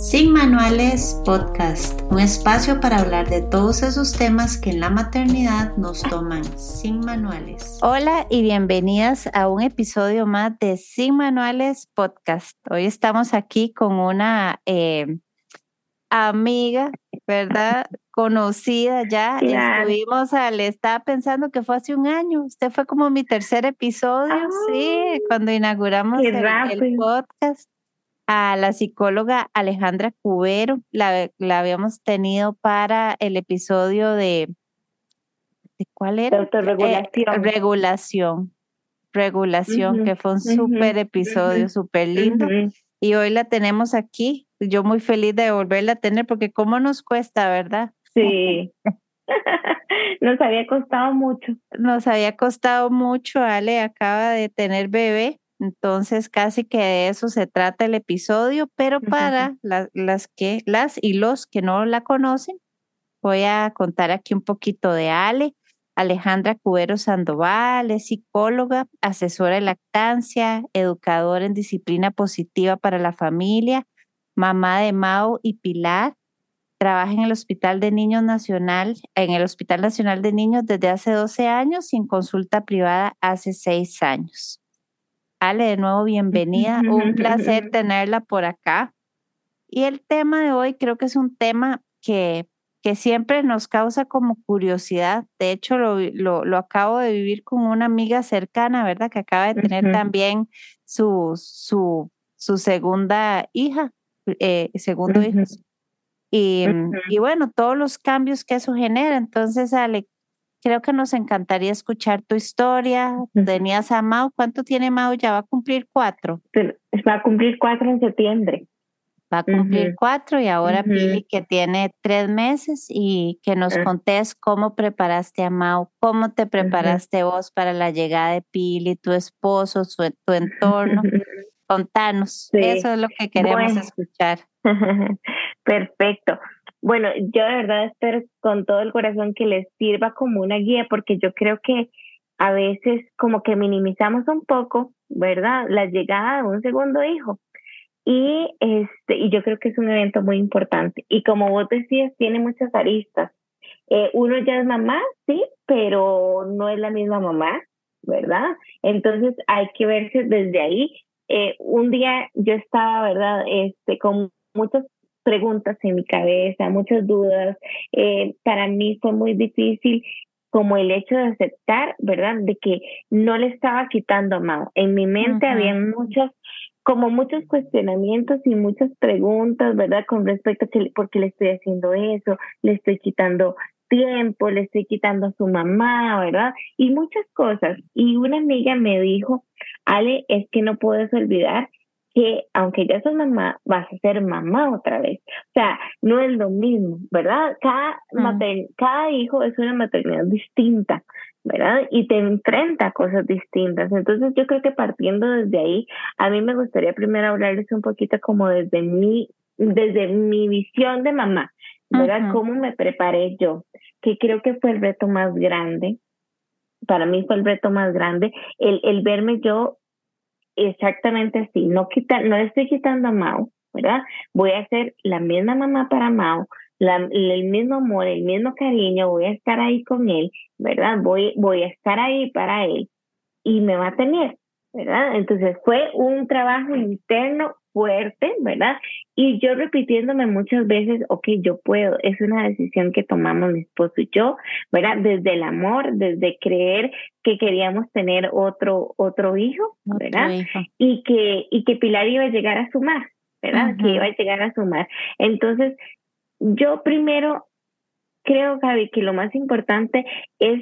Sin Manuales Podcast, un espacio para hablar de todos esos temas que en la maternidad nos toman sin manuales. Hola y bienvenidas a un episodio más de Sin Manuales Podcast. Hoy estamos aquí con una eh, amiga, ¿verdad? Conocida ya. Estuvimos, le estaba pensando que fue hace un año. Usted fue como mi tercer episodio, sí, cuando inauguramos el podcast a la psicóloga Alejandra Cubero. La, habíamos tenido para el episodio de, ¿de cuál era? autorregulación. Eh, regulación. Regulación, que fue un súper episodio, súper lindo. Y hoy la tenemos aquí. Yo muy feliz de volverla a tener porque cómo nos cuesta, ¿verdad? Sí. nos había costado mucho. Nos había costado mucho. Ale acaba de tener bebé entonces, casi que de eso se trata el episodio, pero para las que, las y los que no la conocen, voy a contar aquí un poquito de Ale. Alejandra Cubero Sandoval es psicóloga, asesora de lactancia, educadora en disciplina positiva para la familia, mamá de Mao y Pilar. Trabaja en el Hospital de Niños Nacional, en el Hospital Nacional de Niños desde hace 12 años y en consulta privada hace 6 años. Ale, de nuevo, bienvenida. Un placer tenerla por acá. Y el tema de hoy creo que es un tema que, que siempre nos causa como curiosidad. De hecho, lo, lo, acabo de vivir con una amiga cercana, ¿verdad? Que acaba de tener también su, su, su segunda hija, eh, segundo hijo. Y, y, bueno, todos los cambios que eso genera. Entonces, Ale, Creo que nos encantaría escuchar tu historia. Tenías a Mau. ¿Cuánto tiene Mau? Ya va a cumplir cuatro. Va a cumplir cuatro en septiembre. Va a cumplir cuatro y ahora Pili que tiene tres meses y que nos ah. contés cómo preparaste a Mau, cómo te preparaste vos para la llegada de Pili, tu esposo, su, tu entorno. Contanos, eso es lo que queremos escuchar. Perfecto. Bueno, yo de verdad espero con todo el corazón que les sirva como una guía, porque yo creo que a veces como que minimizamos un poco, ¿verdad? La llegada de un segundo hijo. Y, este, y yo creo que es un evento muy importante. Y como vos decías, tiene muchas aristas. Eh, uno ya es mamá, sí, pero no es la misma mamá, ¿verdad? Entonces hay que verse desde ahí. Eh, un día yo estaba, ¿verdad? Este, con muchos preguntas en mi cabeza, muchas dudas. Eh, para mí fue muy difícil como el hecho de aceptar, ¿verdad? De que no le estaba quitando a Mao. En mi mente había muchos, como muchos cuestionamientos y muchas preguntas, ¿verdad? Con respecto a que, por qué le estoy haciendo eso, le estoy quitando tiempo, le estoy quitando a su mamá, ¿verdad? Y muchas cosas. Y una amiga me dijo, Ale, es que no puedes olvidar que aunque ya sos mamá, vas a ser mamá otra vez. O sea, no es lo mismo, ¿verdad? Cada, cada hijo es una maternidad distinta, ¿verdad? Y te enfrenta a cosas distintas. Entonces yo creo que partiendo desde ahí, a mí me gustaría primero hablarles un poquito como desde mi, desde mi visión de mamá, ¿verdad? ¿Cómo me preparé yo? Que creo que fue el reto más grande. Para mí fue el reto más grande, el, el verme yo exactamente así, no, quita, no estoy quitando a Mao, ¿verdad? Voy a ser la misma mamá para Mao, el mismo amor, el mismo cariño, voy a estar ahí con él, ¿verdad? Voy, voy a estar ahí para él y me va a tener, ¿verdad? Entonces fue un trabajo interno fuerte, ¿verdad? Y yo repitiéndome muchas veces, ok, yo puedo, es una decisión que tomamos mi esposo y yo, ¿verdad? Desde el amor, desde creer que queríamos tener otro, otro hijo, ¿verdad? Y que, y que Pilar iba a llegar a sumar, ¿verdad? Que iba a llegar a sumar. Entonces, yo primero creo, Gaby, que lo más importante es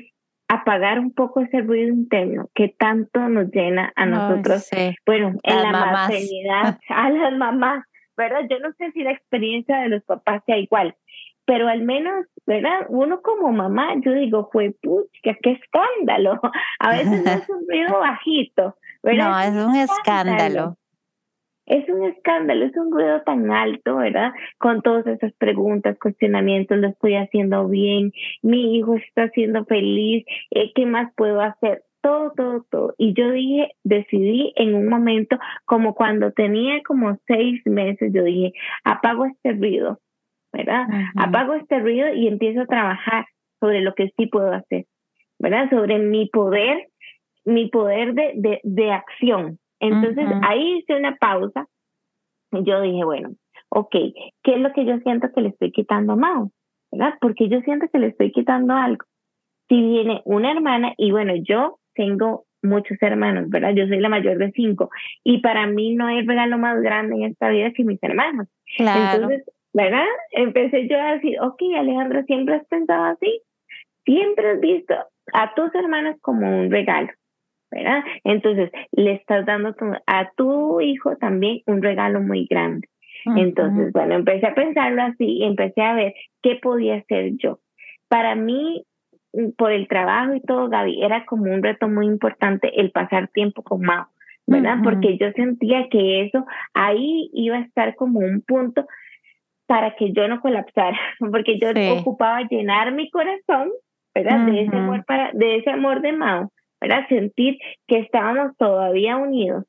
apagar un poco ese ruido interno que tanto nos llena a nosotros, bueno, en la maternidad, a las mamás, ¿verdad? Yo no sé si la experiencia de los papás sea igual, pero al menos, ¿verdad? Uno como mamá, yo digo, fue pucha, qué escándalo. A veces es un ruido bajito, ¿verdad? No, es un escándalo es un escándalo, es un ruido tan alto, ¿verdad? Con todas esas preguntas, cuestionamientos, lo estoy haciendo bien, mi hijo está siendo feliz, eh, ¿qué más puedo hacer? todo, todo, todo. Y yo dije, decidí en un momento, como cuando tenía como seis meses, yo dije, apago este ruido, ¿verdad? Apago este ruido y empiezo a trabajar sobre lo que sí puedo hacer, ¿verdad? Sobre mi poder, mi poder de, de, de acción. Entonces ahí hice una pausa y yo dije, bueno, ok, ¿qué es lo que yo siento que le estoy quitando a Mao? ¿Verdad? Porque yo siento que le estoy quitando algo. Si viene una hermana, y bueno, yo tengo muchos hermanos, ¿verdad? Yo soy la mayor de cinco, y para mí no hay regalo más grande en esta vida que mis hermanos. Entonces, ¿verdad? Empecé yo a decir, ok, Alejandra, siempre has pensado así, siempre has visto a tus hermanos como un regalo. ¿Verdad? Entonces, le estás dando a tu hijo también un regalo muy grande. Entonces, bueno, empecé a pensarlo así, empecé a ver qué podía hacer yo. Para mí, mm, por el trabajo y todo, Gaby, era como un reto muy importante el pasar tiempo con Mao, ¿verdad? Porque yo sentía que eso ahí iba a estar como un punto para que yo no colapsara, porque yo ocupaba llenar mi corazón, ¿verdad? De ese amor para, de ese amor de Mao, ¿verdad? Sentir que estábamos todavía unidos,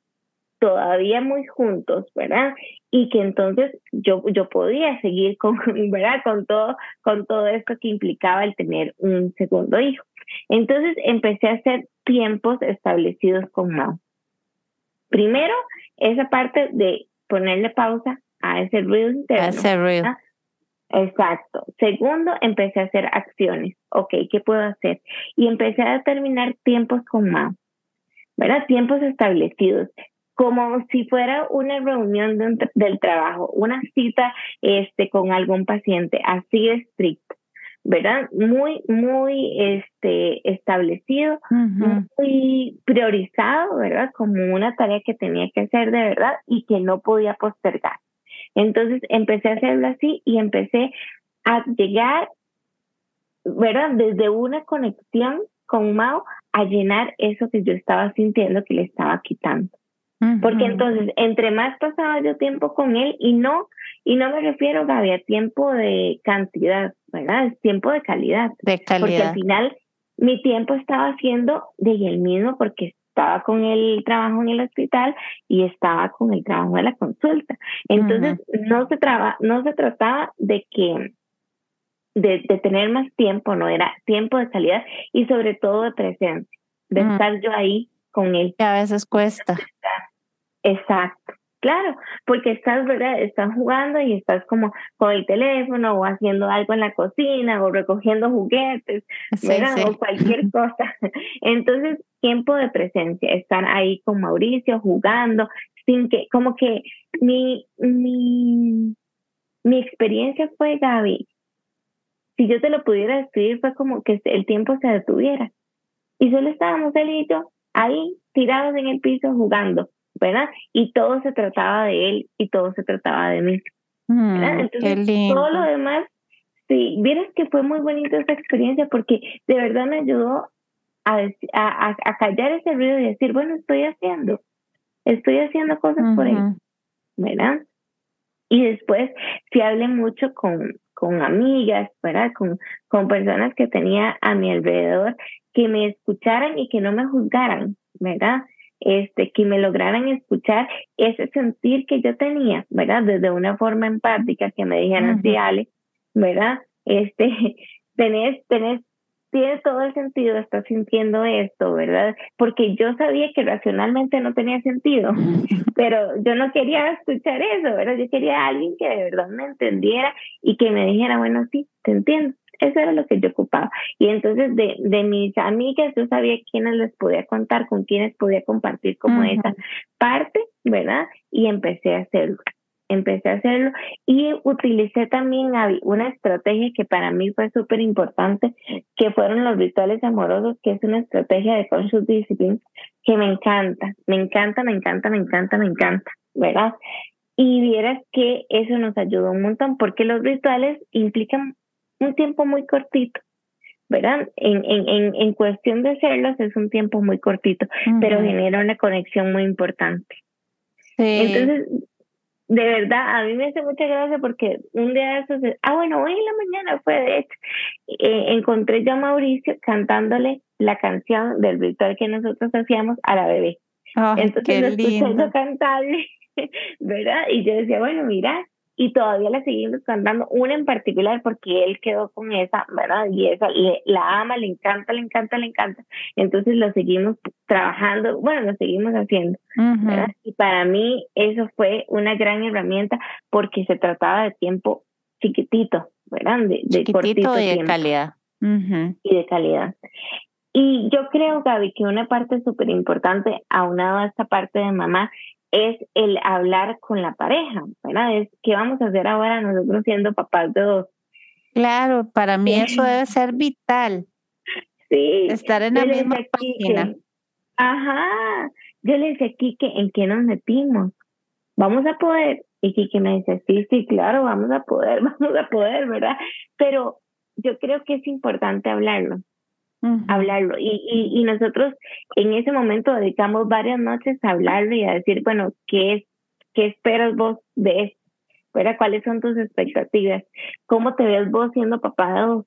todavía muy juntos, ¿verdad? Y que entonces yo, yo podía seguir con, ¿verdad? Con todo, con todo esto que implicaba el tener un segundo hijo. Entonces empecé a hacer tiempos establecidos con Mao. Primero, esa parte de ponerle pausa a ese ruido interno. A ese ruido. Exacto. Segundo, empecé a hacer acciones. Ok, ¿qué puedo hacer? Y empecé a determinar tiempos con Mao, ¿verdad? Tiempos establecidos, como si fuera una reunión del trabajo, una cita este, con algún paciente, así estricto. ¿verdad? Muy, muy este, establecido, muy priorizado, ¿verdad? Como una tarea que tenía que hacer de verdad y que no podía postergar. Entonces empecé a hacerlo así y empecé a llegar, ¿verdad? Desde una conexión con Mao a llenar eso que yo estaba sintiendo que le estaba quitando. Porque entonces, entre más pasaba yo tiempo con él, y no, y no me refiero, Gaby, a tiempo de cantidad, ¿verdad? Es tiempo de calidad. De calidad. Porque al final mi tiempo estaba siendo de él mismo porque estaba con el trabajo en el hospital y estaba con el trabajo de la consulta. Entonces, no, se traba, no se trataba de que de, de, tener más tiempo, no era tiempo de calidad y sobre todo de presencia, de estar yo ahí con él. Que a veces cuesta. Exacto. Claro, porque estás, ¿verdad? Estás jugando y estás como con el teléfono o haciendo algo en la cocina o recogiendo juguetes, ¿verdad? O cualquier cosa. Entonces, tiempo de presencia, estar ahí con Mauricio jugando, sin que, como que mi, mi, mi experiencia fue, Gaby, si yo te lo pudiera describir, fue como que el tiempo se detuviera. Y solo estábamos él y yo ahí tirados en el piso jugando ¿verdad? Y todo se trataba de él y todo se trataba de mí. Mm, Entonces, todo lo demás, sí, vieras que fue muy bonita esa experiencia porque de verdad me ayudó a, a, a, callar ese ruido y decir, bueno, estoy haciendo, estoy haciendo cosas por él, ¿verdad? Y después, si hablé mucho con, con amigas, ¿verdad? Con, con personas que tenía a mi alrededor, que me escucharan y que no me juzgaran, ¿verdad? Este, que me lograran escuchar ese sentir que yo tenía, ¿verdad? Desde una forma empática, que me dijeran, sí, Ale, ¿verdad? Este, tenés, tenés, tiene todo el sentido, estás sintiendo esto, ¿verdad? Porque yo sabía que racionalmente no tenía sentido, pero yo no quería escuchar eso, ¿verdad? Yo quería a alguien que de verdad me entendiera y que me dijera, bueno, sí, te entiendo. Eso era lo que yo ocupaba. Y entonces de, de mis amigas yo sabía quiénes les podía contar, con quiénes podía compartir como esa parte, ¿verdad? Y empecé a hacerlo. Empecé a hacerlo y utilicé también una estrategia que para mí fue súper importante, que fueron los rituales amorosos, que es una estrategia de conscious discipline que me encanta, me encanta, me encanta, me encanta, me encanta, ¿verdad? Y vieras que eso nos ayudó un montón porque los rituales implican un tiempo muy cortito, ¿verdad? En, en, en, cuestión de hacerlos es un tiempo muy cortito, pero genera una conexión muy importante. Entonces, de verdad, a mí me hace mucha gracia porque un día de esos, ah, bueno, hoy en la mañana fue de hecho, eh, encontré yo a Mauricio cantándole la canción del ritual que nosotros hacíamos a la bebé. Entonces lo escuché cantarle, ¿verdad? Y yo decía, bueno, mira, y todavía la seguimos cantando, una en particular porque él quedó con esa, ¿verdad? Y esa le, la ama, le encanta, le encanta, le encanta. Entonces lo seguimos trabajando, bueno, lo seguimos haciendo. ¿verdad? Y para mí eso fue una gran herramienta porque se trataba de tiempo chiquitito, ¿verdad? De, de chiquitito y de calidad. Y de calidad. Y yo creo, Gaby, que una parte súper importante, aunado a esta parte de mamá, es el hablar con la pareja, ¿verdad? Es qué vamos a hacer ahora nosotros siendo papás de dos. Claro, para mí eso debe ser vital. Sí. Estar en la misma página. ajá. Yo le decía a Kike, ¿en qué nos metimos? ¿Vamos a poder? Y Kike me dice, sí, sí, claro, vamos a poder, vamos a poder, ¿verdad? Pero yo creo que es importante hablarlo hablarlo. Y, y, y, nosotros en ese momento dedicamos varias noches a hablarlo y a decir, bueno, ¿qué, es, qué esperas vos de esto? ¿Cuáles son tus expectativas? ¿Cómo te ves vos siendo papá de dos?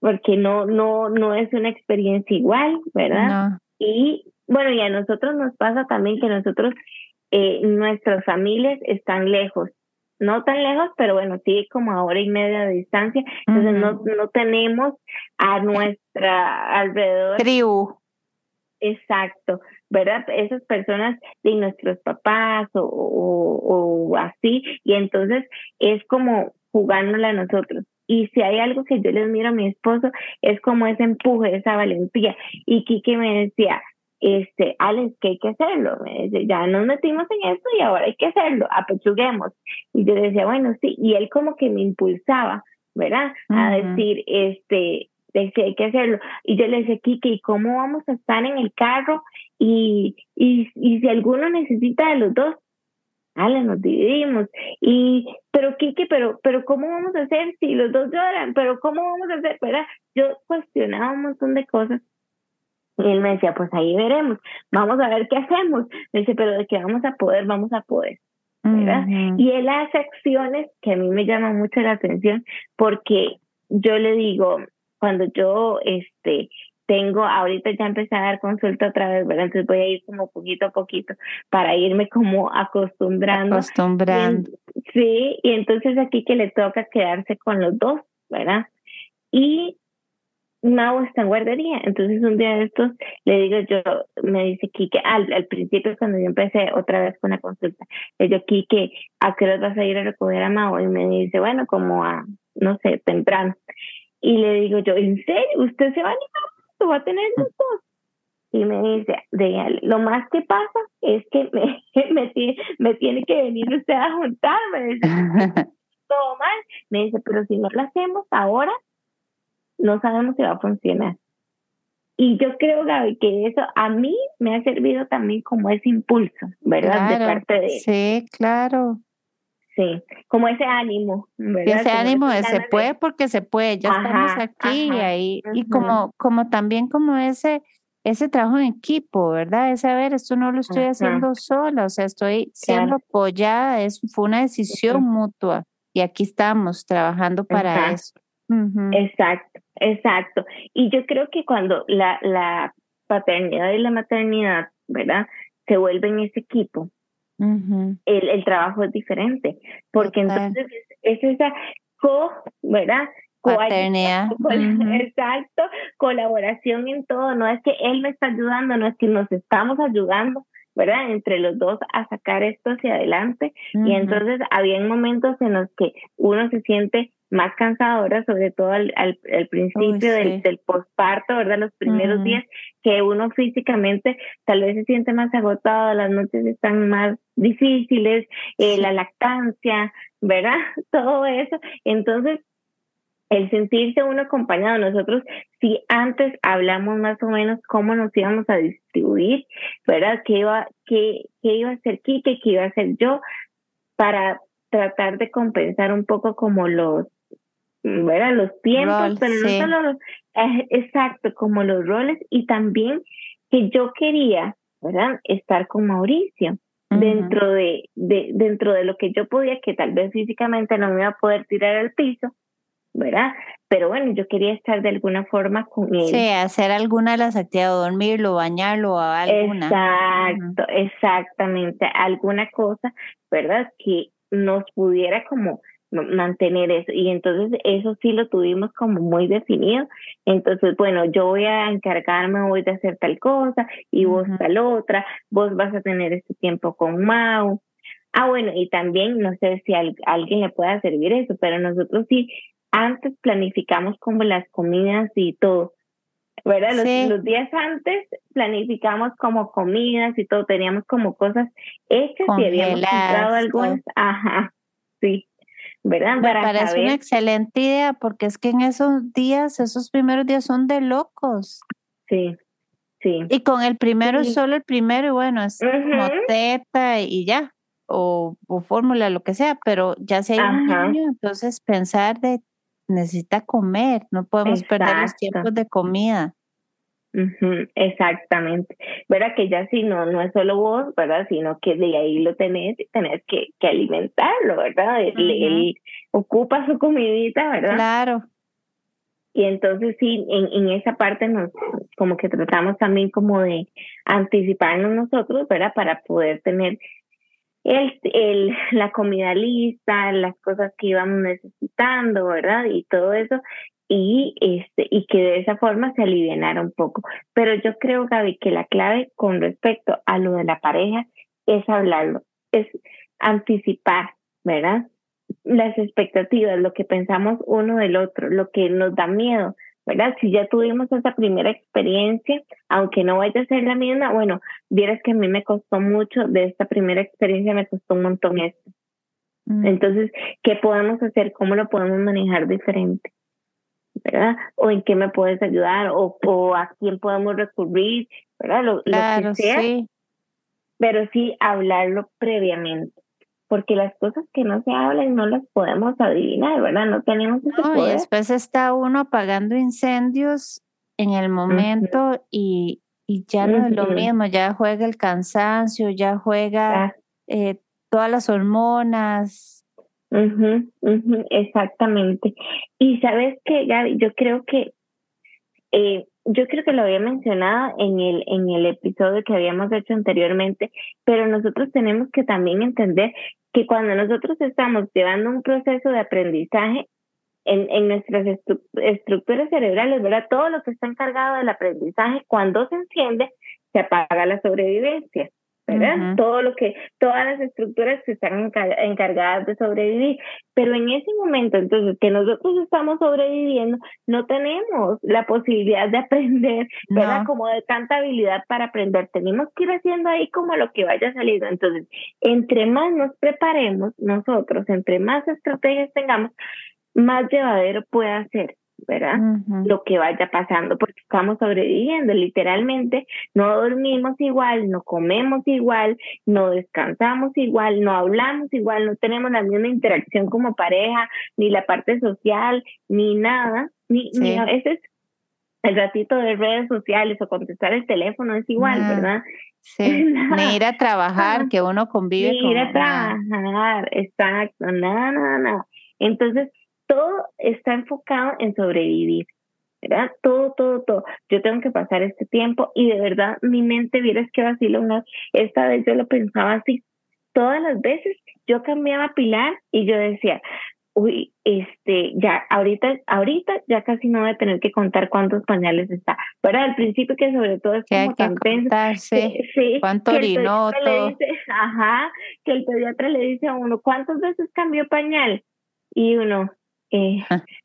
Porque no, no, no es una experiencia igual, ¿verdad? Y bueno, y a nosotros nos pasa también que nosotros, eh, nuestras familias están lejos no tan lejos, pero bueno, sí como a hora y media de distancia. Entonces no, no tenemos a nuestra alrededor. Tribu. Exacto, ¿verdad? Esas personas de nuestros papás o, o, así, y entonces es como jugándola a nosotros. Y si hay algo que yo les miro a mi esposo, es como ese empuje, esa valentía. Y Kiki me decía, este, Alex, que hay que hacerlo. Me dice, ya nos metimos en esto y ahora hay que hacerlo, apechuguemos. Y yo decía, bueno, sí, y él como que me impulsaba, ¿verdad? A decir, este, decía, hay que hacerlo. Y yo le decía, Kike, ¿y cómo vamos a estar en el carro? Y, y, y si alguno necesita de los dos, Ale, nos dividimos. Y, pero Kike, pero, pero ¿cómo vamos a hacer si los dos lloran? Pero ¿cómo vamos a hacer? ¿Verdad? Yo cuestionaba un montón de cosas y él me decía, pues ahí veremos, vamos a ver qué hacemos. Me dice, pero de que vamos a poder, vamos a poder. ¿verdad? Y él hace acciones que a mí me llaman mucho la atención porque yo le digo, cuando yo este tengo, ahorita ya empecé a dar consulta otra vez, ¿verdad? Entonces voy a ir como poquito a poquito para irme como acostumbrando. Acostumbrando. sí, y entonces aquí que le toca quedarse con los dos, ¿verdad? Y Mau está en guardería. Entonces un día de estos le digo yo, me dice Kike, al, al principio cuando yo empecé otra vez con la consulta, le digo, Kike, ¿a qué hora vas a ir a recoger a Mau? Y me dice, bueno, como a, no sé, temprano. Y le digo yo, ¿en serio? ¿Usted se va a animar? ¿Va a tener los dos? Y me dice, de, lo más que pasa es que me, me, me tiene que venir usted a juntarme. Todo mal. Me dice, pero si no lo hacemos ahora, no sabemos si va a funcionar. Y yo creo, Gaby, que eso a mí me ha servido también como ese impulso, ¿verdad? de parte de... Sí, claro. Sí, como ese ánimo, ¿verdad? Ese ánimo de se puede porque se puede, ya estamos aquí y ahí. Y como, como también como ese, ese trabajo en equipo, ¿verdad? Es a ver, esto no lo estoy haciendo sola, o sea, estoy siendo apoyada, es, fue una decisión mutua y aquí estamos trabajando para eso. Exacto, exacto. Y yo creo que cuando la, la paternidad y la maternidad, ¿verdad? Se vuelven ese equipo, el, el, trabajo es diferente, porque entonces es, esa co, ¿verdad? Paternidad. Exacto, colaboración en todo, no es que él me está ayudando, no es que nos estamos ayudando, ¿verdad? Entre los dos a sacar esto hacia adelante. Y entonces había momentos en los que uno se siente más cansadora, sobre todo al, al, principio del, del posparto, ¿verdad? Los primeros días, que uno físicamente tal vez se siente más agotado, las noches están más difíciles, eh, la lactancia, ¿verdad? Todo eso. Entonces, el sentirse uno acompañado, nosotros si antes hablamos más o menos cómo nos íbamos a distribuir, ¿verdad? ¿Qué iba, qué, qué iba a hacer Kike, qué iba a hacer yo? Para tratar de compensar un poco como los ¿verdad? Los tiempos, pero no solo los, eh, exacto, como los roles y también que yo quería, ¿verdad? Estar con Mauricio. dentro de, de, dentro de lo que yo podía, que tal vez físicamente no me iba a poder tirar al piso, ¿verdad? Pero bueno, yo quería estar de alguna forma con él. Sí, hacer alguna de las actividades, dormirlo, bañarlo o alguna. Exacto, exactamente, alguna cosa, ¿verdad? Que nos pudiera como mantener eso. Y entonces eso sí lo tuvimos como muy definido. Entonces, bueno, yo voy a encargarme hoy de hacer tal cosa y vos tal otra, vos vas a tener este tiempo con Mau. Ah, bueno, y también no sé si a alguien le pueda servir eso, pero nosotros sí antes planificamos como las comidas y todo. ¿verdad? Los, días antes planificamos como comidas y todo, teníamos como cosas hechas y habíamos comprado algunas, ajá, sí, ¿verdad? Me parece una excelente idea porque es que en esos días, esos primeros días son de locos. Sí, sí. Y con el primero, solo el primero, y bueno, es como teta y ya, o, o fórmula, lo que sea, pero ya se hay un niño, entonces pensar de necesita comer, no podemos perder los tiempos de comida. Exactamente. ¿Verdad? Que ya si no, no es solo vos, ¿verdad? Sino que de ahí lo tenés y tenés que, que alimentarlo, ¿verdad? Él, ocupa su comidita, ¿verdad? Claro. Y entonces sí, en, en esa parte nos, como que tratamos también como de anticiparnos nosotros, ¿verdad? Para poder tener el, el, la comida lista, las cosas que íbamos necesitando, ¿verdad? Y todo eso, y, este, y que de esa forma se alivianara un poco. Pero yo creo, Gaby, que la clave con respecto a lo de la pareja es hablarlo, es anticipar, ¿verdad? Las expectativas, lo que pensamos uno del otro, lo que nos da miedo, ¿verdad? Si ya tuvimos esa primera experiencia, aunque no vaya a ser la misma, bueno, vieras que a mí me costó mucho, de esta primera experiencia me costó un montón esto. Mm. Entonces, ¿qué podemos hacer? ¿Cómo lo podemos manejar diferente? ¿Verdad? O en qué me puedes ayudar, o, o a quién podemos recurrir, ¿verdad? Lo, claro, que sea. Sí. Pero sí hablarlo previamente porque las cosas que no se hablan no las podemos adivinar, ¿verdad? No tenemos ese no, Y después está uno apagando incendios en el momento y, y, ya no es lo mismo, ya juega el cansancio, ya juega eh, todas las hormonas. Exactamente. Y sabes que, Gaby, yo creo que eh, yo creo que lo había mencionado en el, en el episodio que habíamos hecho anteriormente, pero nosotros tenemos que también entender que cuando nosotros estamos llevando un proceso de aprendizaje en, en nuestras estructuras cerebrales, ¿verdad? Todo lo que está encargado del aprendizaje, cuando se enciende, se apaga la sobrevivencia. ¿Verdad? Todo lo que, todas las estructuras que están encargadas de sobrevivir. Pero en ese momento, entonces, que nosotros estamos sobreviviendo, no tenemos la posibilidad de aprender, ¿verdad? Como de tanta habilidad para aprender. Tenemos que ir haciendo ahí como lo que vaya saliendo. Entonces, entre más nos preparemos nosotros, entre más estrategias tengamos, más llevadero puede ser ¿verdad? Lo que vaya pasando, porque estamos sobreviviendo, literalmente, no dormimos igual, no comemos igual, no descansamos igual, no hablamos igual, no tenemos la misma interacción como pareja, ni la parte social, ni nada, ni, ni a veces el ratito de redes sociales o contestar el teléfono es igual, ¿verdad? Sí, ni ir a trabajar, que uno convive. Ni ir a trabajar, exacto, nada, nada, nada. Entonces, todo está enfocado en sobrevivir, ¿verdad? Todo, todo, todo. Yo tengo que pasar este tiempo y de verdad mi mente, vieras que vacilo una, esta vez yo lo pensaba así. Todas las veces yo cambiaba Pilar y yo decía, uy, este, ya, ahorita, ahorita ya casi no voy a tener que contar cuántos pañales está. Pero al principio que sobre todo es como tan sí, cuánto orinó, ajá, que el pediatra le dice a uno, ¿cuántas veces cambió pañal? Y uno, eh,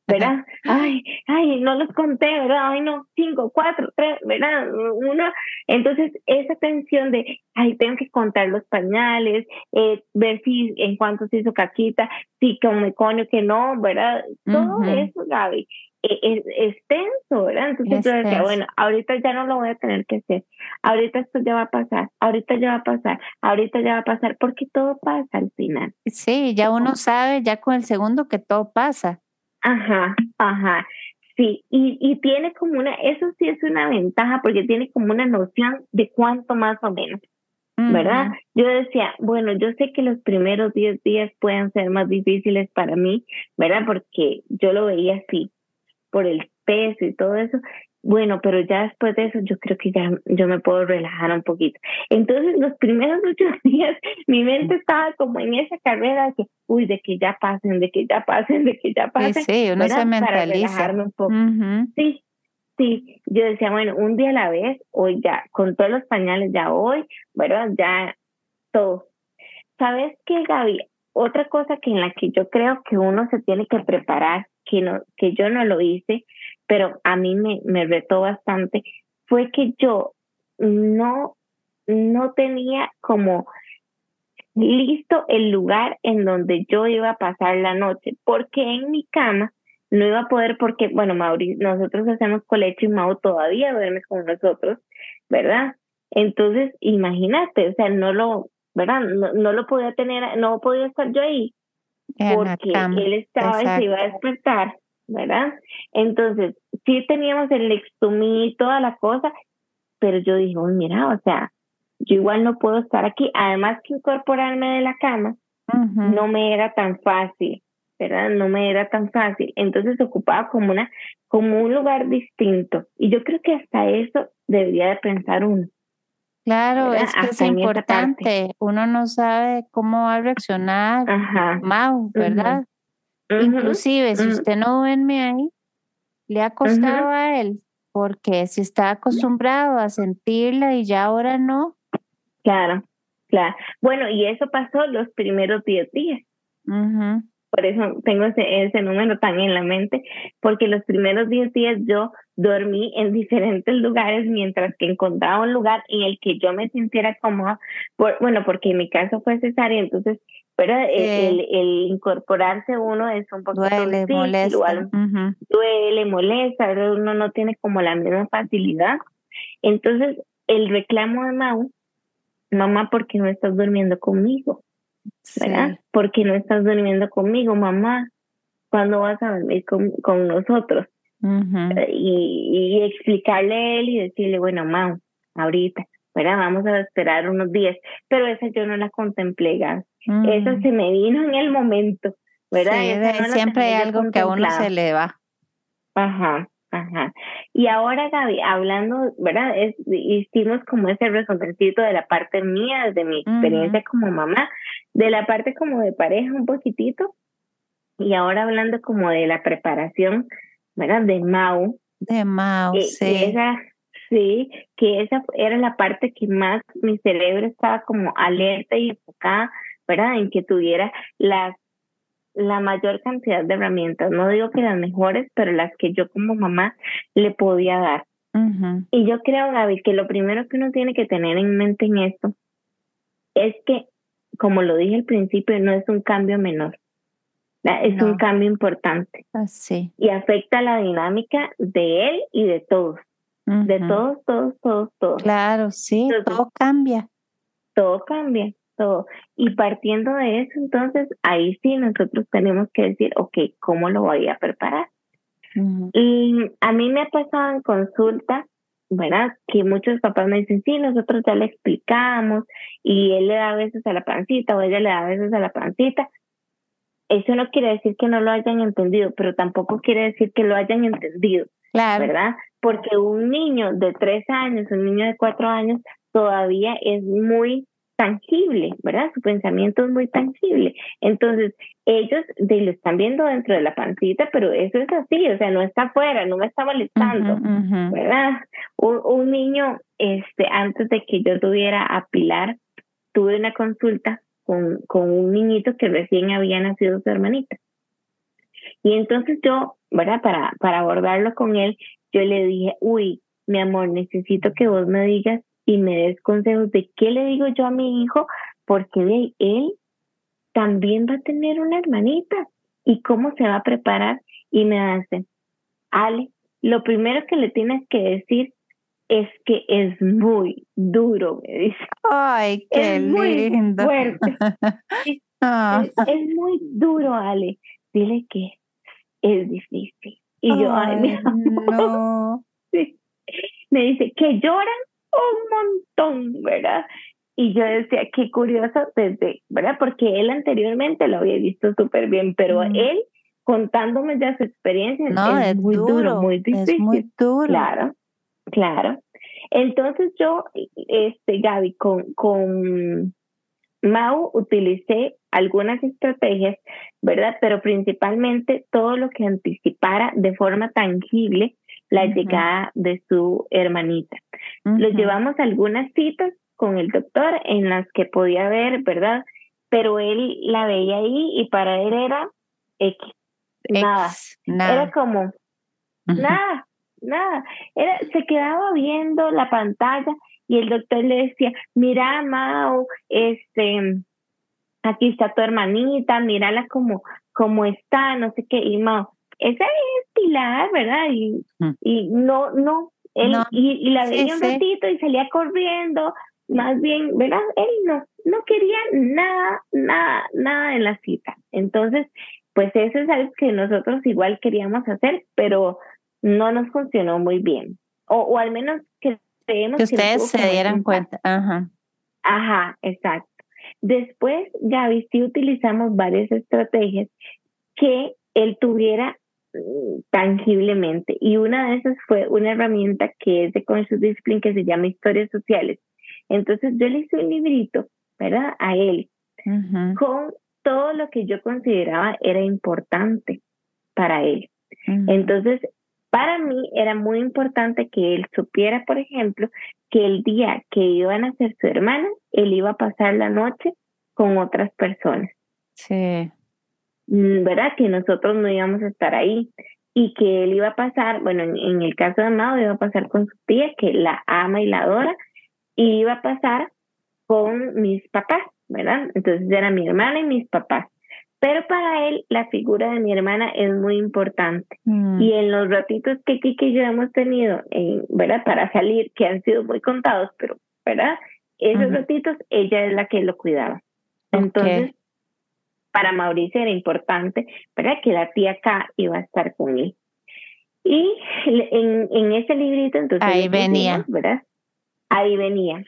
¿verdad? Ay, ay, no los conté, ¿verdad? Ay, no, cinco, cuatro, tres, ¿verdad? Uno. Entonces, esa tensión de, ay, tengo que contar los pañales, eh, ver si en cuánto se hizo caquita, si come coño que no, ¿verdad? Todo eso, Gaby, es, es, tenso, ¿verdad? Entonces yo decía, bueno, ahorita ya no lo voy a tener que hacer, ahorita esto ya va a pasar, ahorita ya va a pasar, ahorita ya va a pasar, porque todo pasa al final. Sí, ya uno sabe ya con el segundo que todo pasa. Ajá, ajá. Sí, y, y tiene como una, eso sí es una ventaja porque tiene como una noción de cuánto más o menos. ¿verdad? Yo decía, bueno, yo sé que los primeros 10 días pueden ser más difíciles para mí, ¿verdad? Porque yo lo veía así, por el peso y todo eso. Bueno, pero ya después de eso yo creo que ya yo me puedo relajar un poquito. Entonces los primeros ocho días mi mente estaba como en esa carrera de que, uy, de que ya pasen, de que ya pasen, de que ya pasen. Sí, uno se mentaliza. Para relajarme un poco. Sí, sí. Yo decía, bueno, un día a la vez, hoy ya, con todos los pañales ya hoy, ¿verdad? Ya todo. ¿Sabes qué, Gaby? Otra cosa que en la que yo creo que uno se tiene que preparar, que, no, que yo no lo hice, pero a mí me, me retó bastante, fue que yo no, no tenía como listo el lugar en donde yo iba a pasar la noche, porque en mi cama no iba a poder, porque, bueno, Mauri, nosotros hacemos colecho y Mau todavía duerme con nosotros, ¿verdad? Entonces, imagínate, o sea, no lo, ¿verdad? No, lo podía tener, no podía estar yo ahí, porque él estaba y se iba a despertar ¿verdad? Entonces, sí teníamos el extumí y toda la cosa, pero yo dije, mira, o sea, yo igual no puedo estar aquí. Además que incorporarme de la cama no me era tan fácil, ¿verdad? No me era tan fácil. Entonces ocupaba como una, como un lugar distinto. Y yo creo que hasta eso debería de pensar uno. Claro, es que es importante. Uno no sabe cómo va a reaccionar Mau, ¿verdad? Inclusive, si usted no duerme ahí, le ha costado a él, porque si está acostumbrado a sentirla y ya ahora no. Claro, claro. Bueno, y eso pasó los primeros 10 días. Por eso tengo ese, ese número tan en la mente, porque los primeros 10 días yo dormí en diferentes lugares mientras que encontraba un lugar en el que yo me sintiera cómoda. bueno, porque en mi caso fue cesárea, entonces pero el, el, incorporarse uno es un poco duele, molesta. duele, molesta, uno no tiene como la misma facilidad. Entonces, el reclamo de Mau, mamá, ¿por qué no estás durmiendo conmigo? ¿Verdad? ¿Por qué no estás durmiendo conmigo, mamá? ¿Cuándo vas a dormir con, con nosotros? y, y explicarle a él y decirle, bueno, Mau, ahorita, ¿verdad? Vamos a esperar unos días. Pero esa yo no la contemplé, Gas. Eso mm. se me vino en el momento, ¿verdad? siempre hay algo que a uno se le va. Ajá, ajá. Y ahora, Gaby, hablando, ¿verdad? Es, hicimos como ese resumencito de la parte mía, de mi experiencia como mamá, de la parte como de pareja un poquitito, y ahora hablando como de la preparación, ¿verdad? De Mau. De Mau, sí. sí, que esa era la parte que más mi cerebro estaba como alerta y enfocada ¿verdad? En que tuviera las la mayor cantidad de herramientas, no digo que las mejores, pero las que yo como mamá le podía dar. Y yo creo, Gaby, que lo primero que uno tiene que tener en mente en esto es que, como lo dije al principio, no es un cambio menor, es un cambio importante. Así. Y afecta la dinámica de él y de todos, de todos, todos, todos, todos. Claro, sí, todo cambia. Todo cambia todo. Y partiendo de eso, entonces, ahí sí nosotros tenemos que decir, ok, ¿cómo lo voy a preparar? Y a mí me ha pasado en consulta, ¿verdad? Que muchos papás me dicen, sí, nosotros ya le explicamos y él le da veces a la pancita o ella le da veces a la pancita. Eso no quiere decir que no lo hayan entendido, pero tampoco quiere decir que lo hayan entendido, claro. ¿verdad? Porque un niño de tres años, un niño de cuatro años, todavía es muy tangible, ¿verdad? Su pensamiento es muy tangible. Entonces, ellos lo están viendo dentro de la pancita, pero eso es así, o sea, no está afuera, no me está molestando, ¿verdad? Un, niño, este, antes de que yo tuviera a Pilar, tuve una consulta con, con un niñito que recién había nacido su hermanita. Y entonces yo, ¿verdad? Para, para abordarlo con él, yo le dije, uy, mi amor, necesito que vos me digas y me des consejos de qué le digo yo a mi hijo, porque él también va a tener una hermanita y cómo se va a preparar. Y me hace, Ale, lo primero que le tienes que decir es que es muy duro, me dice. Ay, qué es lindo. Muy fuerte. Ah. es, muy duro, Ale. Dile que es difícil. Y yo, ay, mi No. Me dice que lloran un montón, ¿verdad? Y yo decía, qué curioso desde, ¿verdad? Porque él anteriormente lo había visto súper bien, pero él contándome ya su experiencia no, es, muy duro, muy difícil. Es muy duro. Claro, claro. Entonces yo, este, Gaby, con, con Mau utilicé algunas estrategias, ¿verdad? Pero principalmente todo lo que anticipara de forma tangible la llegada de su hermanita. Lo llevamos a algunas citas con el doctor en las que podía ver, ¿verdad? Pero él la veía ahí y para él era X. Nada. Era como, nada, nada. Era, se quedaba viendo la pantalla y el doctor le decía, mira, Mao, este, aquí está tu hermanita, mírala como, como está, no sé qué, y Mao, esa es Pilar, ¿verdad? Y, y no, no, él, Y, la veía un ratito y salía corriendo, más bien, ¿verdad? Él no, no quería nada, nada, nada en la cita. Entonces, pues eso es algo que nosotros igual queríamos hacer, pero no nos funcionó muy bien. O, o al menos que creemos que ustedes se dieran cuenta. Ajá. Ajá, exacto. Después, Gaby, sí utilizamos varias estrategias que él tuviera tangiblemente. Y una de esas fue una herramienta que es de Conscious Discipline que se llama Historias Sociales. Entonces yo le hice un librito, ¿verdad? A él, con todo lo que yo consideraba era importante para él. Entonces, para mí era muy importante que él supiera, por ejemplo, que el día que iban a ser su hermana, él iba a pasar la noche con otras personas. Sí. Mm, ¿Verdad? Que nosotros no íbamos a estar ahí y que él iba a pasar, bueno, en, el caso de Amado, iba a pasar con su tía, que la ama y la adora, y iba a pasar con mis papás, ¿verdad? Entonces era mi hermana y mis papás. Pero para él la figura de mi hermana es muy importante. Mm. Y en los ratitos que Kiki y yo hemos tenido, ¿verdad? Para salir, que han sido muy contados, pero, ¿verdad? Esos ratitos, ella es la que lo cuidaba. Entonces, para Mauricio era importante, ¿verdad? Que la tía acá iba a estar con él. Y en, en ese librito, entonces... Ahí venía. ¿verdad? Ahí venía.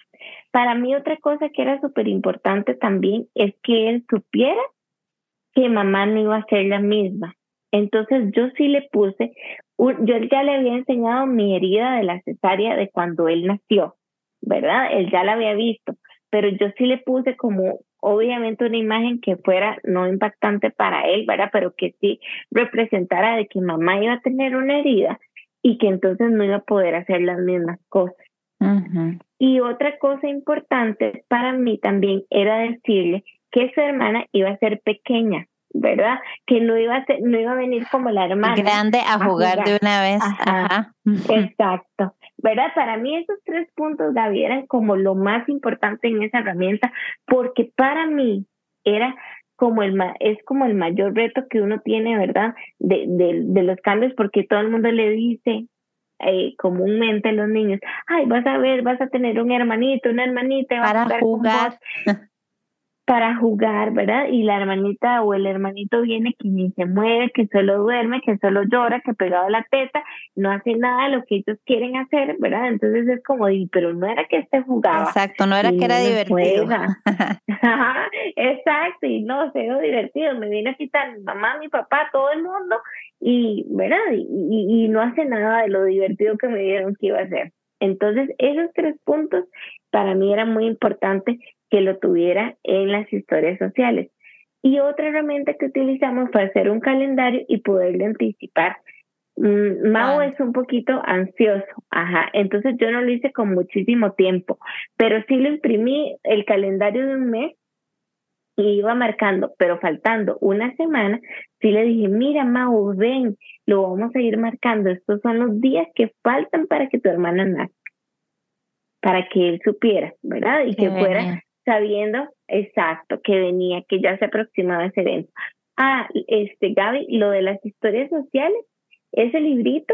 Para mí otra cosa que era súper importante también es que él supiera que mamá no iba a ser la misma. Entonces yo sí le puse, yo ya le había enseñado mi herida de la cesárea de cuando él nació, ¿verdad? Él ya la había visto, pero yo sí le puse como obviamente una imagen que fuera no impactante para él, ¿verdad? Pero que sí representara de que mamá iba a tener una herida y que entonces no iba a poder hacer las mismas cosas. Y otra cosa importante para mí también era decirle que su hermana iba a ser pequeña, ¿verdad? Que no iba a ser, no iba a venir como la hermana. Grande a, jugar, de una vez. Exacto. ¿Verdad? Para mí esos tres puntos, Gaby, eran como lo más importante en esa herramienta, porque para mí era como el es como el mayor reto que uno tiene, ¿verdad? De, de, de los cambios, porque todo el mundo le dice, eh, comúnmente los niños, ay, vas a ver, vas a tener un hermanito, una hermanita, para jugar. Para jugar, ¿verdad? Y la hermanita o el hermanito viene que ni se mueve, que solo duerme, que solo llora, que pegado a la teta, no hace nada de lo que ellos quieren hacer, ¿verdad? Entonces es como, pero no era que este jugaba. Exacto, no era que era divertido. Exacto, y no, se divertido, me viene a quitar mi mamá, mi papá, todo el mundo, y, ¿verdad? Y, y no hace nada de lo divertido que me dieron que iba a hacer. Entonces, esos tres puntos para mí eran muy importantes que lo tuviera en las historias sociales. Y otra herramienta que utilizamos fue hacer un calendario y poderle anticipar. Mm, Mao es un poquito ansioso, ajá, entonces yo no lo hice con muchísimo tiempo, pero sí lo imprimí el calendario de un mes y iba marcando, pero faltando una semana, sí le dije, mira Mau, ven, lo vamos a ir marcando, estos son los días que faltan para que tu hermana nazca, para que él supiera, ¿verdad? Y que fuera sabiendo exacto que venía, que ya se aproximaba ese evento. Ah, este Gaby, lo de las historias sociales, ese librito,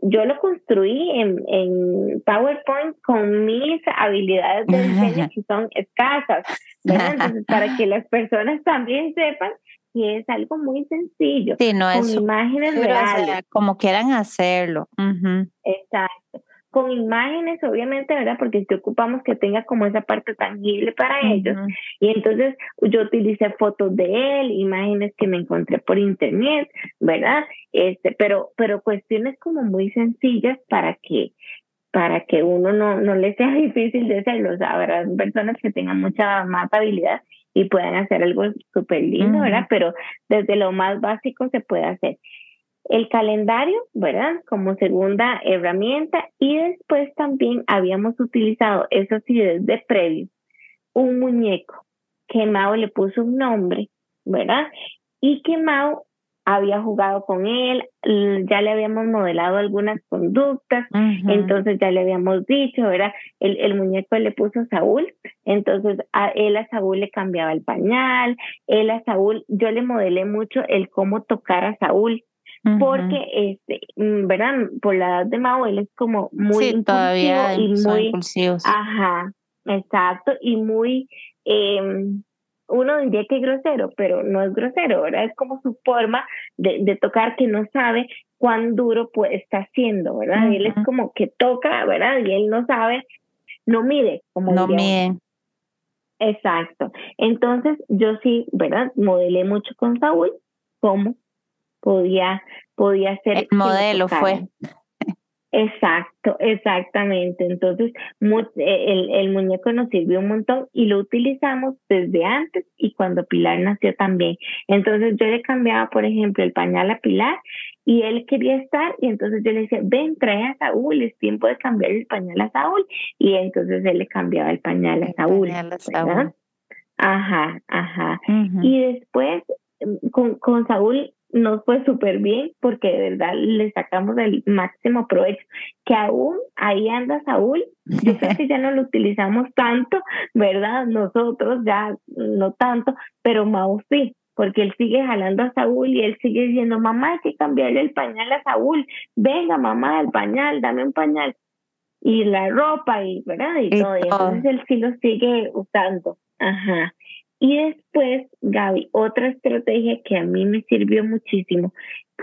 yo lo construí en, en PowerPoint con mis habilidades de diseño que son escasas, Entonces, para que las personas también sepan que es algo muy sencillo. Sí, no es imágenes reales. como quieran hacerlo. Exacto con imágenes, obviamente, ¿verdad? Porque si ocupamos que tenga como esa parte tangible para ellos. Y entonces yo utilicé fotos de él, imágenes que me encontré por internet, ¿verdad? Este, pero, pero cuestiones como muy sencillas para que para que uno no, no le sea difícil de hacerlo. O sea, habrá personas que tengan mucha más habilidad y puedan hacer algo súper lindo, ¿verdad? Pero desde lo más básico se puede hacer. El calendario, ¿verdad? Como segunda herramienta y después también habíamos utilizado, eso sí, desde previo, un muñeco que Mao le puso un nombre, ¿verdad? Y que Mao había jugado con él, ya le habíamos modelado algunas conductas, entonces ya le habíamos dicho, ¿verdad? El, el muñeco le puso Saúl, entonces a él a Saúl le cambiaba el pañal, él a Saúl, yo le modelé mucho el cómo tocar a Saúl, porque este mm, verdad por la edad de Mao él es como muy sí, todavía y muy ajá exacto y muy eh, uno diría que es grosero, pero no es grosero, ¿verdad? Es como su forma de, tocar que no sabe cuán duro pues, está haciendo, ¿verdad? Y él es como que toca, ¿verdad? Y él no sabe, no mide. Como no mide. Exacto. Entonces yo sí, ¿verdad? Modelé mucho con Saúl cómo podía, podía ser. El modelo fue. Exacto, exactamente. Entonces, eh, el, el, muñeco nos sirvió un montón y lo utilizamos desde antes y cuando Pilar nació también. Entonces, yo le cambiaba, por ejemplo, el pañal a Pilar y él quería estar y entonces yo le decía, ven, trae a Saúl, es tiempo de cambiar el pañal a Saúl. Y entonces él le cambiaba el pañal a Saúl. Ajá, ajá. Y después, con, con Saúl nos fue súper bien porque de verdad le sacamos el máximo provecho. Que aún ahí anda Saúl, yo creo que ya no lo utilizamos tanto, ¿verdad? Nosotros ya no tanto, pero Mau sí, porque él sigue jalando a Saúl y él sigue diciendo, mamá, hay que cambiarle el pañal a Saúl, venga mamá, el pañal, dame un pañal. Y la ropa y, ¿verdad? Y, todo. y entonces él sí lo sigue usando. Ajá. Y después, Gaby, otra estrategia que a mí me sirvió muchísimo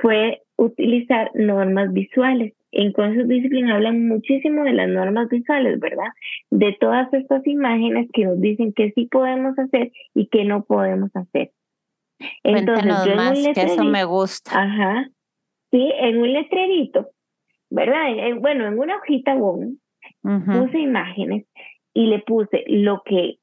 fue utilizar normas visuales. En Conscious Discipline hablan muchísimo de las normas visuales, ¿verdad? De todas estas imágenes que nos dicen que sí podemos hacer y que no podemos hacer. Entonces, yo en un que eso me gusta. Ajá. Sí, en un letrerito, ¿verdad? bueno, en una hojita puse imágenes y le puse lo que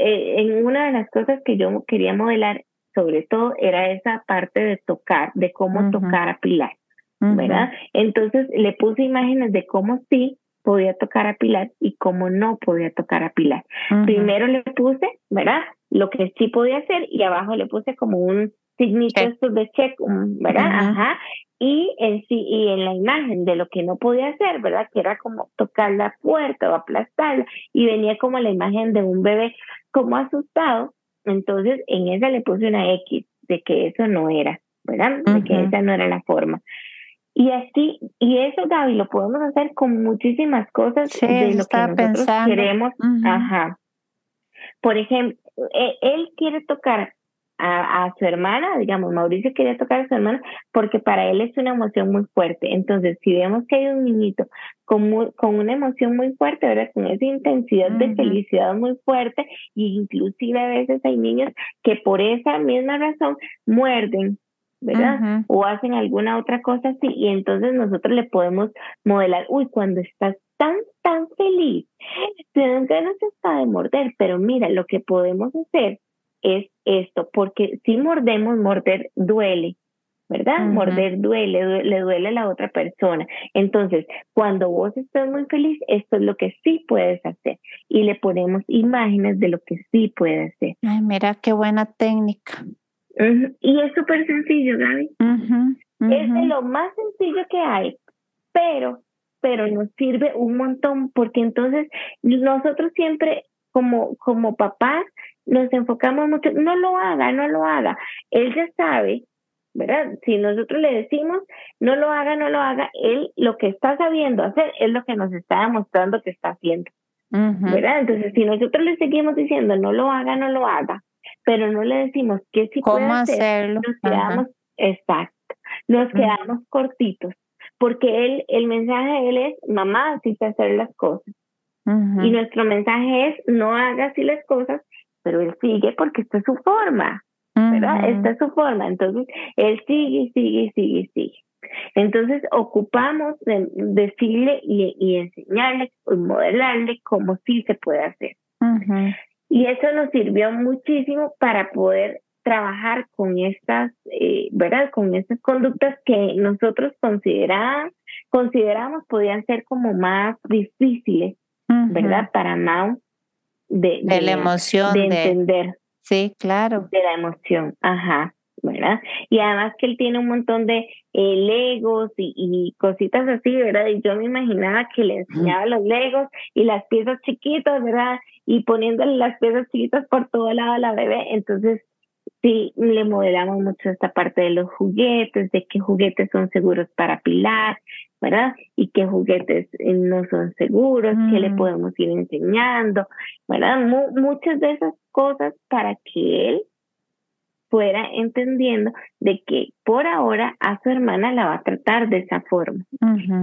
eh, en una de las cosas que yo quería modelar, sobre todo, era esa parte de tocar, de cómo tocar a Pilar, ¿verdad? Entonces le puse imágenes de cómo sí podía tocar a Pilar y cómo no podía tocar a Pilar. Primero le puse, ¿verdad? Lo que sí podía hacer y abajo le puse como un signito de check, ¿verdad? Ajá y en sí y en la imagen de lo que no podía hacer, ¿verdad? Que era como tocar la puerta o aplastarla y venía como la imagen de un bebé como asustado, entonces en esa le puse una X de que eso no era, ¿verdad? De que esa no era la forma. Y así, y eso Gaby lo podemos hacer con muchísimas cosas de lo que nosotros queremos. Ajá. Por ejemplo, e, él quiere tocar a, su hermana, digamos, Mauricio quería tocar a su hermana porque para él es una emoción muy fuerte. Entonces, si vemos que hay un niñito con, con una emoción muy fuerte, ¿verdad? Con esa intensidad de felicidad muy fuerte, e inclusive a veces hay niños que por esa misma razón muerden, ¿verdad? O hacen alguna otra cosa así, y entonces nosotros le podemos modelar, uy, cuando estás tan, tan feliz, dan ganas hasta de morder, pero mira, lo que podemos hacer es esto, porque si mordemos, morder duele, ¿verdad? Morder duele, le duele a la otra persona. Entonces, cuando vos estás muy feliz, esto es lo que sí puedes hacer. Y le ponemos imágenes de lo que sí puede hacer. Ay, mira qué buena técnica. Y es súper sencillo, Gaby. Es de lo más sencillo que hay, pero, pero nos sirve un montón, porque entonces nosotros siempre como, como papás nos enfocamos mucho, no lo haga, no lo haga. Él ya sabe, ¿verdad? Si nosotros le decimos, no lo haga, no lo haga, él lo que está sabiendo hacer es lo que nos está demostrando que está haciendo. ¿Verdad? Entonces, si nosotros le seguimos diciendo, no lo haga, no lo haga, pero no le decimos que sí puede hacer, hacerlo? nos quedamos, exacto, nos quedamos cortitos porque él, el mensaje de él es, mamá, así se hacer las cosas. Y nuestro mensaje es, no haga así las cosas, pero él sigue porque esta es su forma, ¿verdad? Esta es su forma. Entonces, él sigue, sigue, sigue, sigue. Entonces, ocupamos de decirle y, enseñarle y modelarle cómo sí se puede hacer. Y eso nos sirvió muchísimo para poder trabajar con estas, eh, ¿verdad? Con estas conductas que nosotros consideramos, consideramos podían ser como más difíciles, ¿verdad? Para Mao de, la emoción, de entender. sí, claro. De la emoción, ajá. ¿verdad? Y además que él tiene un montón de eh, legos y, y, cositas así, ¿verdad? Y yo me imaginaba que le enseñaba los legos y las piezas chiquitas, ¿verdad? Y poniéndole las piezas chiquitas por todo lado a la bebé. Entonces, sí, le modelamos mucho esta parte de los juguetes, de qué juguetes son seguros para Pilar, ¿verdad? Y qué juguetes eh, no son seguros, qué le mm. podemos ir enseñando, ¿verdad? muchas de esas cosas para que él fuera entendiendo de que por ahora a su hermana la va a tratar de esa forma.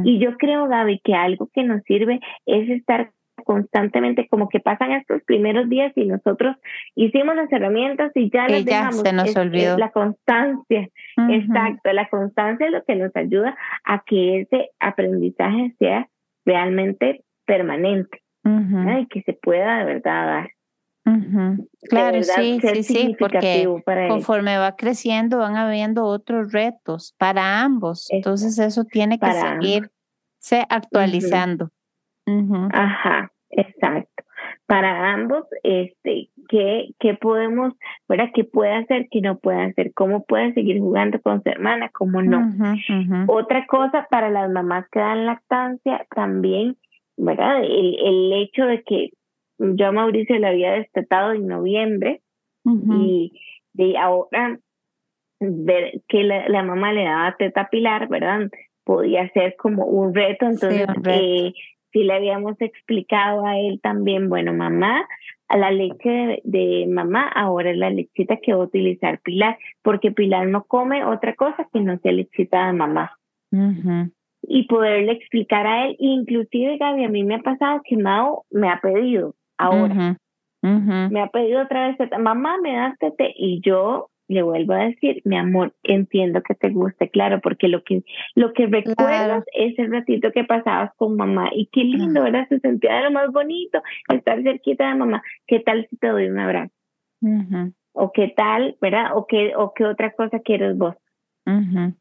Y yo creo, Gaby, que algo que nos sirve es estar constantemente como que pasan estos primeros días y nosotros hicimos las herramientas y ya las dejamos. Se nos olvidó. la constancia, exacto, la constancia es lo que nos ayuda a que ese aprendizaje sea realmente permanente y que se pueda de verdad dar. Claro, sí, sí, sí, porque conforme va creciendo van habiendo otros retos para ambos. Entonces eso tiene que seguirse actualizando. Ajá, exacto. Para ambos, este, ¿qué, qué podemos, ¿verdad? ¿Qué puede hacer, qué no puede hacer? ¿Cómo puede seguir jugando con su hermana? ¿Cómo no? Otra cosa para las mamás que dan lactancia también, ¿verdad? El, el hecho de que yo a Mauricio le había destetado en noviembre y de ahora ver que la, mamá le daba teta pilar, ¿verdad? Podía ser como un reto, entonces sí, eh, le habíamos explicado a él también, bueno, mamá, a la leche de, mamá ahora es la lechita que va a utilizar Pilar, porque Pilar no come otra cosa que no sea lechita de mamá. Y poderle explicar a él, inclusive Gaby, a mí me ha pasado que Mao me ha pedido, ahora. Me ha pedido otra vez, mamá, me das tete, y yo le vuelvo a decir, mi amor, entiendo que te guste, claro, porque lo que, lo que recuerdas es el ratito que pasabas con mamá y qué lindo, ¿verdad? Se sentía de lo más bonito estar cerquita de mamá. ¿Qué tal si te doy un abrazo? O qué tal, ¿verdad? O qué, o qué otra cosa quieres vos.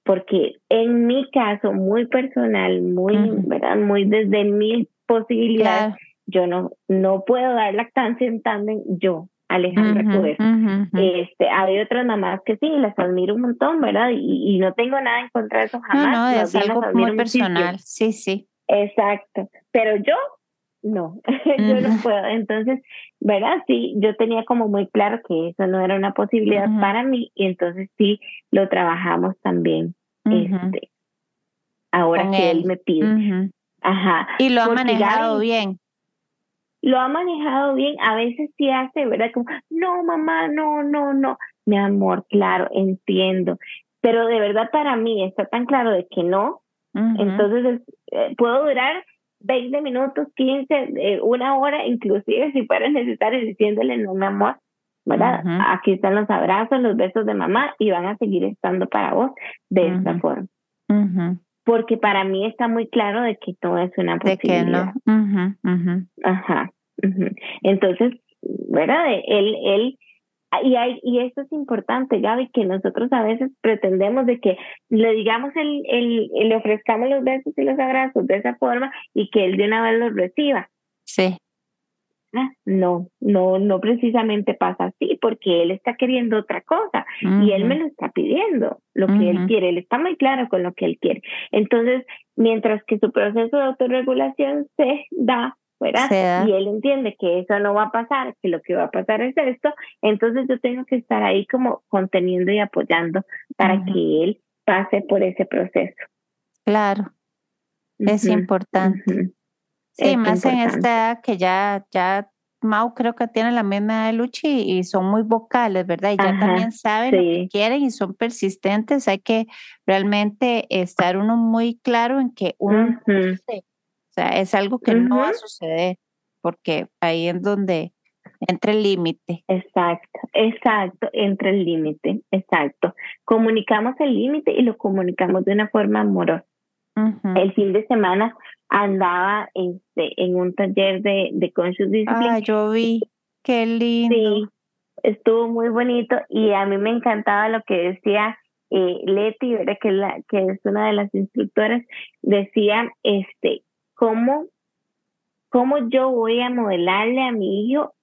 Porque en mi caso, muy personal, muy, ¿verdad? Muy desde mil posibilidades, yo no, no puedo dar lactancia en tándem yo, Alejandra uh Este, hay otras mamás que sí, las admiro un montón, ¿verdad? Y, no tengo nada en contra de eso jamás. No, no, es algo muy personal, sí, sí. Exacto, pero yo no, yo no puedo. Entonces, ¿verdad? Sí, yo tenía como muy claro que eso no era una posibilidad para mí y entonces sí lo trabajamos también. Este, ahora que él, me pide. Ajá. Y lo ha manejado bien lo ha manejado bien, a veces sí hace, ¿verdad? Como, no, mamá, no, no, no. Mi amor, claro, entiendo. Pero de verdad para mí está tan claro de que no. Entonces eh, puedo durar 20 minutos, 15, eh, una hora, inclusive si fuera necesario, diciéndole, no, mi amor, ¿verdad? Aquí están los abrazos, los besos de mamá y van a seguir estando para vos de esta forma. Porque para mí está muy claro de que todo es una posibilidad. De que no. Ajá. Entonces, ¿verdad? Él, él, y, hay, y esto es importante, Gaby, que nosotros a veces pretendemos de que le digamos, el, el, le ofrezcamos los besos y los abrazos de esa forma y que él de una vez los reciba. Sí. Ah, no, no, no precisamente pasa así, porque él está queriendo otra cosa y él me lo está pidiendo, lo que él quiere, él está muy claro con lo que él quiere. Entonces, mientras que su proceso de autorregulación se da ¿verdad? Y él entiende que eso no va a pasar, que lo que va a pasar es esto, entonces yo tengo que estar ahí como conteniendo y apoyando para que él pase por ese proceso. Claro, es importante. Sí, más en esta edad que ya, ya Mau creo que tiene la misma edad de Luchi y son muy vocales, ¿verdad? Y ya también saben lo que quieren y son persistentes. Hay que realmente estar uno muy claro en que uno, sea, es algo que no va a suceder, porque ahí es donde entre el límite. Exacto, exacto, entre el límite, exacto. Comunicamos el límite y lo comunicamos de una forma amorosa. El fin de semana andaba este, en un taller de, de Conscious Discipline. Ah, yo vi, qué lindo. Sí, estuvo muy bonito y a mí me encantaba lo que decía eh, Leti, ¿verdad? Que, la, que es una de las instructoras, decía, este, ¿cómo, cómo yo voy a modelarle a mi hijo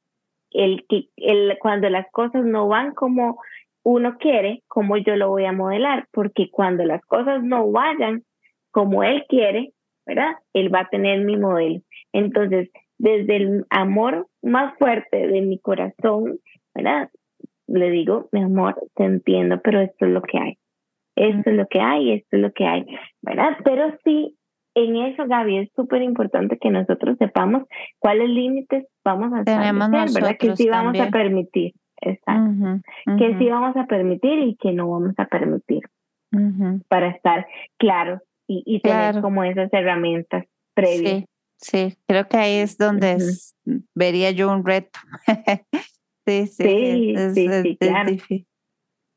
el el, cuando las cosas no van como uno quiere, cómo yo lo voy a modelar, porque cuando las cosas no vayan como él quiere, ¿verdad? Él va a tener mi modelo. Entonces, desde el amor más fuerte de mi corazón, ¿verdad? Le digo, mi amor, te entiendo, pero esto es lo que hay. Esto es lo que hay, esto es lo que hay, ¿verdad? Pero sí, en eso, Gaby, es súper importante que nosotros sepamos cuáles límites vamos a establecer, ¿verdad? Que sí vamos a permitir, exacto. Que sí vamos a permitir y que no vamos a permitir. Para estar claros y, tener como esas herramientas previas. Sí, creo que ahí es donde vería yo un reto. sí, sí, sí, claro.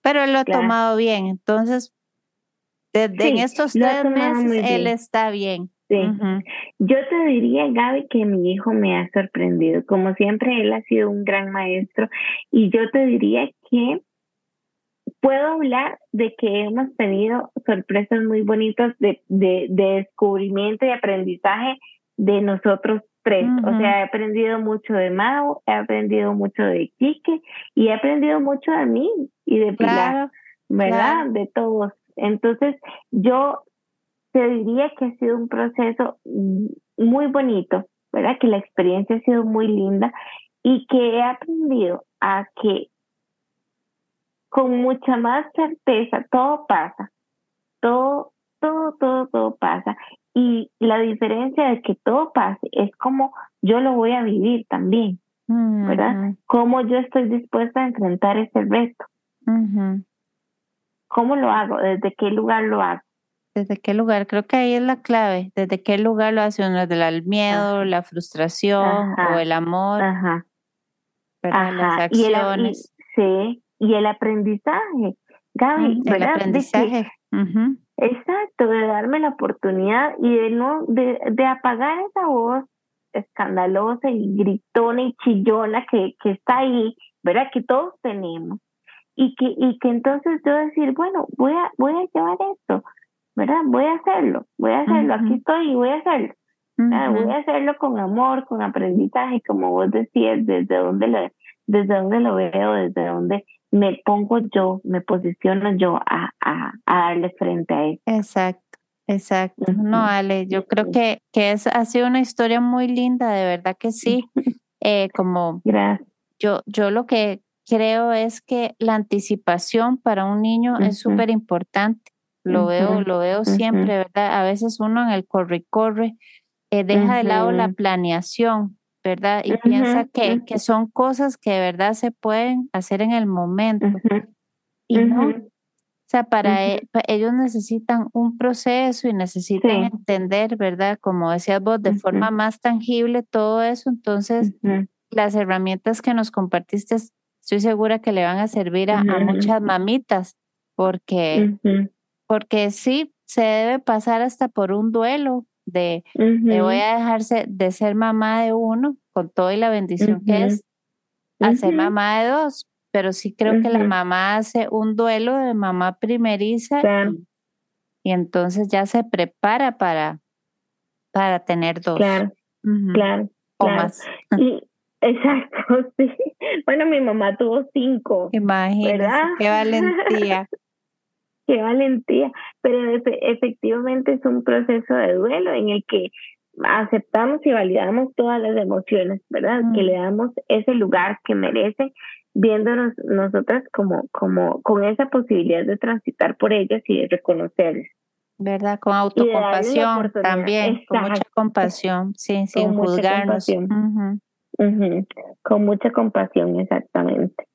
Pero él lo ha tomado bien, entonces desde en estos tres meses él está bien. Sí. Yo te diría, Gaby, que mi hijo me ha sorprendido. Como siempre, él ha sido un gran maestro y yo te diría que puedo hablar de que hemos tenido sorpresas muy bonitas de, de, descubrimiento y aprendizaje de nosotros tres. O sea, he aprendido mucho de Mao, he aprendido mucho de Quique y he aprendido mucho de mí y de Pilar, ¿verdad? De todos. Entonces, yo te diría que ha sido un proceso muy bonito, ¿verdad? Que la experiencia ha sido muy linda y que he aprendido a que con mucha más certeza, todo pasa, todo, todo, todo, todo pasa. Y la diferencia de que todo pase es como yo lo voy a vivir también, ¿verdad? Cómo yo estoy dispuesta a enfrentar ese reto. ¿Cómo lo hago? ¿Desde qué lugar lo hago? ¿Desde qué lugar? Creo que ahí es la clave. ¿Desde qué lugar lo hace uno? ¿Desde el miedo, la frustración o el amor? Ajá. Las acciones. sí, y el aprendizaje. Gaby, El aprendizaje. Exacto, de darme la oportunidad y de no, de, de apagar esa voz escandalosa y gritona y chillona que, que está ahí, ¿verdad? Que todos tenemos. Y que, y que entonces yo decir, bueno, voy a, voy a llevar esto, ¿verdad? Voy a hacerlo, voy a hacerlo, aquí estoy y voy a hacerlo. Voy a hacerlo con amor, con aprendizaje, como vos decías, desde dónde lo, desde dónde lo veo, desde dónde me pongo yo, me posiciono yo a, a, darle frente a él. Exacto. Exacto, no, Ale, yo creo que, que es, ha sido una historia muy linda, de verdad que sí. Eh, como Gracias. Yo, yo lo que creo es que la anticipación para un niño es súper importante. Lo veo, lo veo siempre, ¿verdad? A veces uno en el corre corre eh, deja de lado la planeación, ¿verdad? Y piensa que, que, son cosas que de verdad se pueden hacer en el momento. Y no. O sea, para e, ellos necesitan un proceso y necesitan entender, ¿verdad? Como decías vos, de forma más tangible todo eso. Entonces, las herramientas que nos compartiste, estoy segura que le van a servir a, muchas mamitas, porque, porque sí, se debe pasar hasta por un duelo, de, voy a dejarse de ser mamá de uno con todo y la bendición que es a ser mamá de dos, pero sí creo que la mamá hace un duelo de mamá primeriza y, entonces ya se prepara para, para tener dos. Claro, claro. O más. Y, exacto, sí. Bueno, mi mamá tuvo cinco. Imagínate, qué valentía. qué valentía, pero efectivamente es un proceso de duelo en el que aceptamos y validamos todas las emociones, ¿verdad? Que le damos ese lugar que merece, viéndonos nosotras como, como con esa posibilidad de transitar por ellas y de reconocerlas. ¿Verdad? Con autocompasión también, con mucha compasión, sí, sin juzgarnos. Con mucha compasión, exactamente.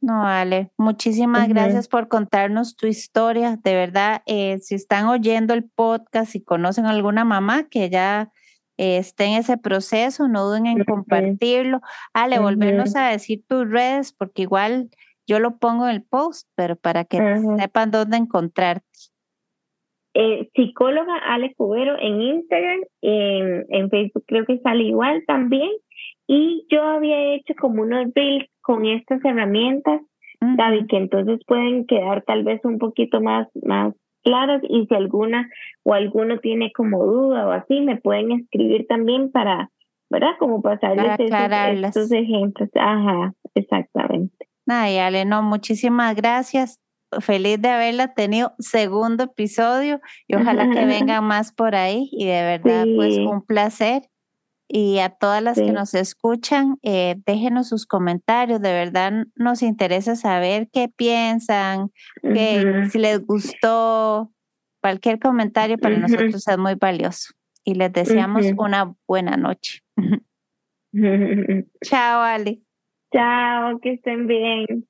No, Ale, muchísimas gracias por contarnos tu historia. De verdad, eh, si están oyendo el podcast y conocen a alguna mamá que ya eh, esté en ese proceso, no duden en compartirlo. Ale, volvernos a decir tus redes, porque igual yo lo pongo en el post, pero para que sepan dónde encontrarte. Eh, psicóloga Ale Cubero en Instagram, en, en Facebook creo que sale igual también. Y yo había hecho como unos reels con estas herramientas, David, que entonces pueden quedar tal vez un poquito más, más claras y si alguna o alguno tiene como duda o así, me pueden escribir también para, ¿verdad? Como pasarles para estos, ejemplos. Ajá, exactamente. Ay, Ale, no, muchísimas gracias. Feliz de haberla tenido segundo episodio y ojalá que vengan más por ahí y de verdad pues un placer y a todas las que nos escuchan, eh, déjenos sus comentarios. De verdad nos interesa saber qué piensan, si les gustó. Cualquier comentario para nosotros es muy valioso. Y les deseamos una buena noche. Chao, Ali. Chao, que estén bien.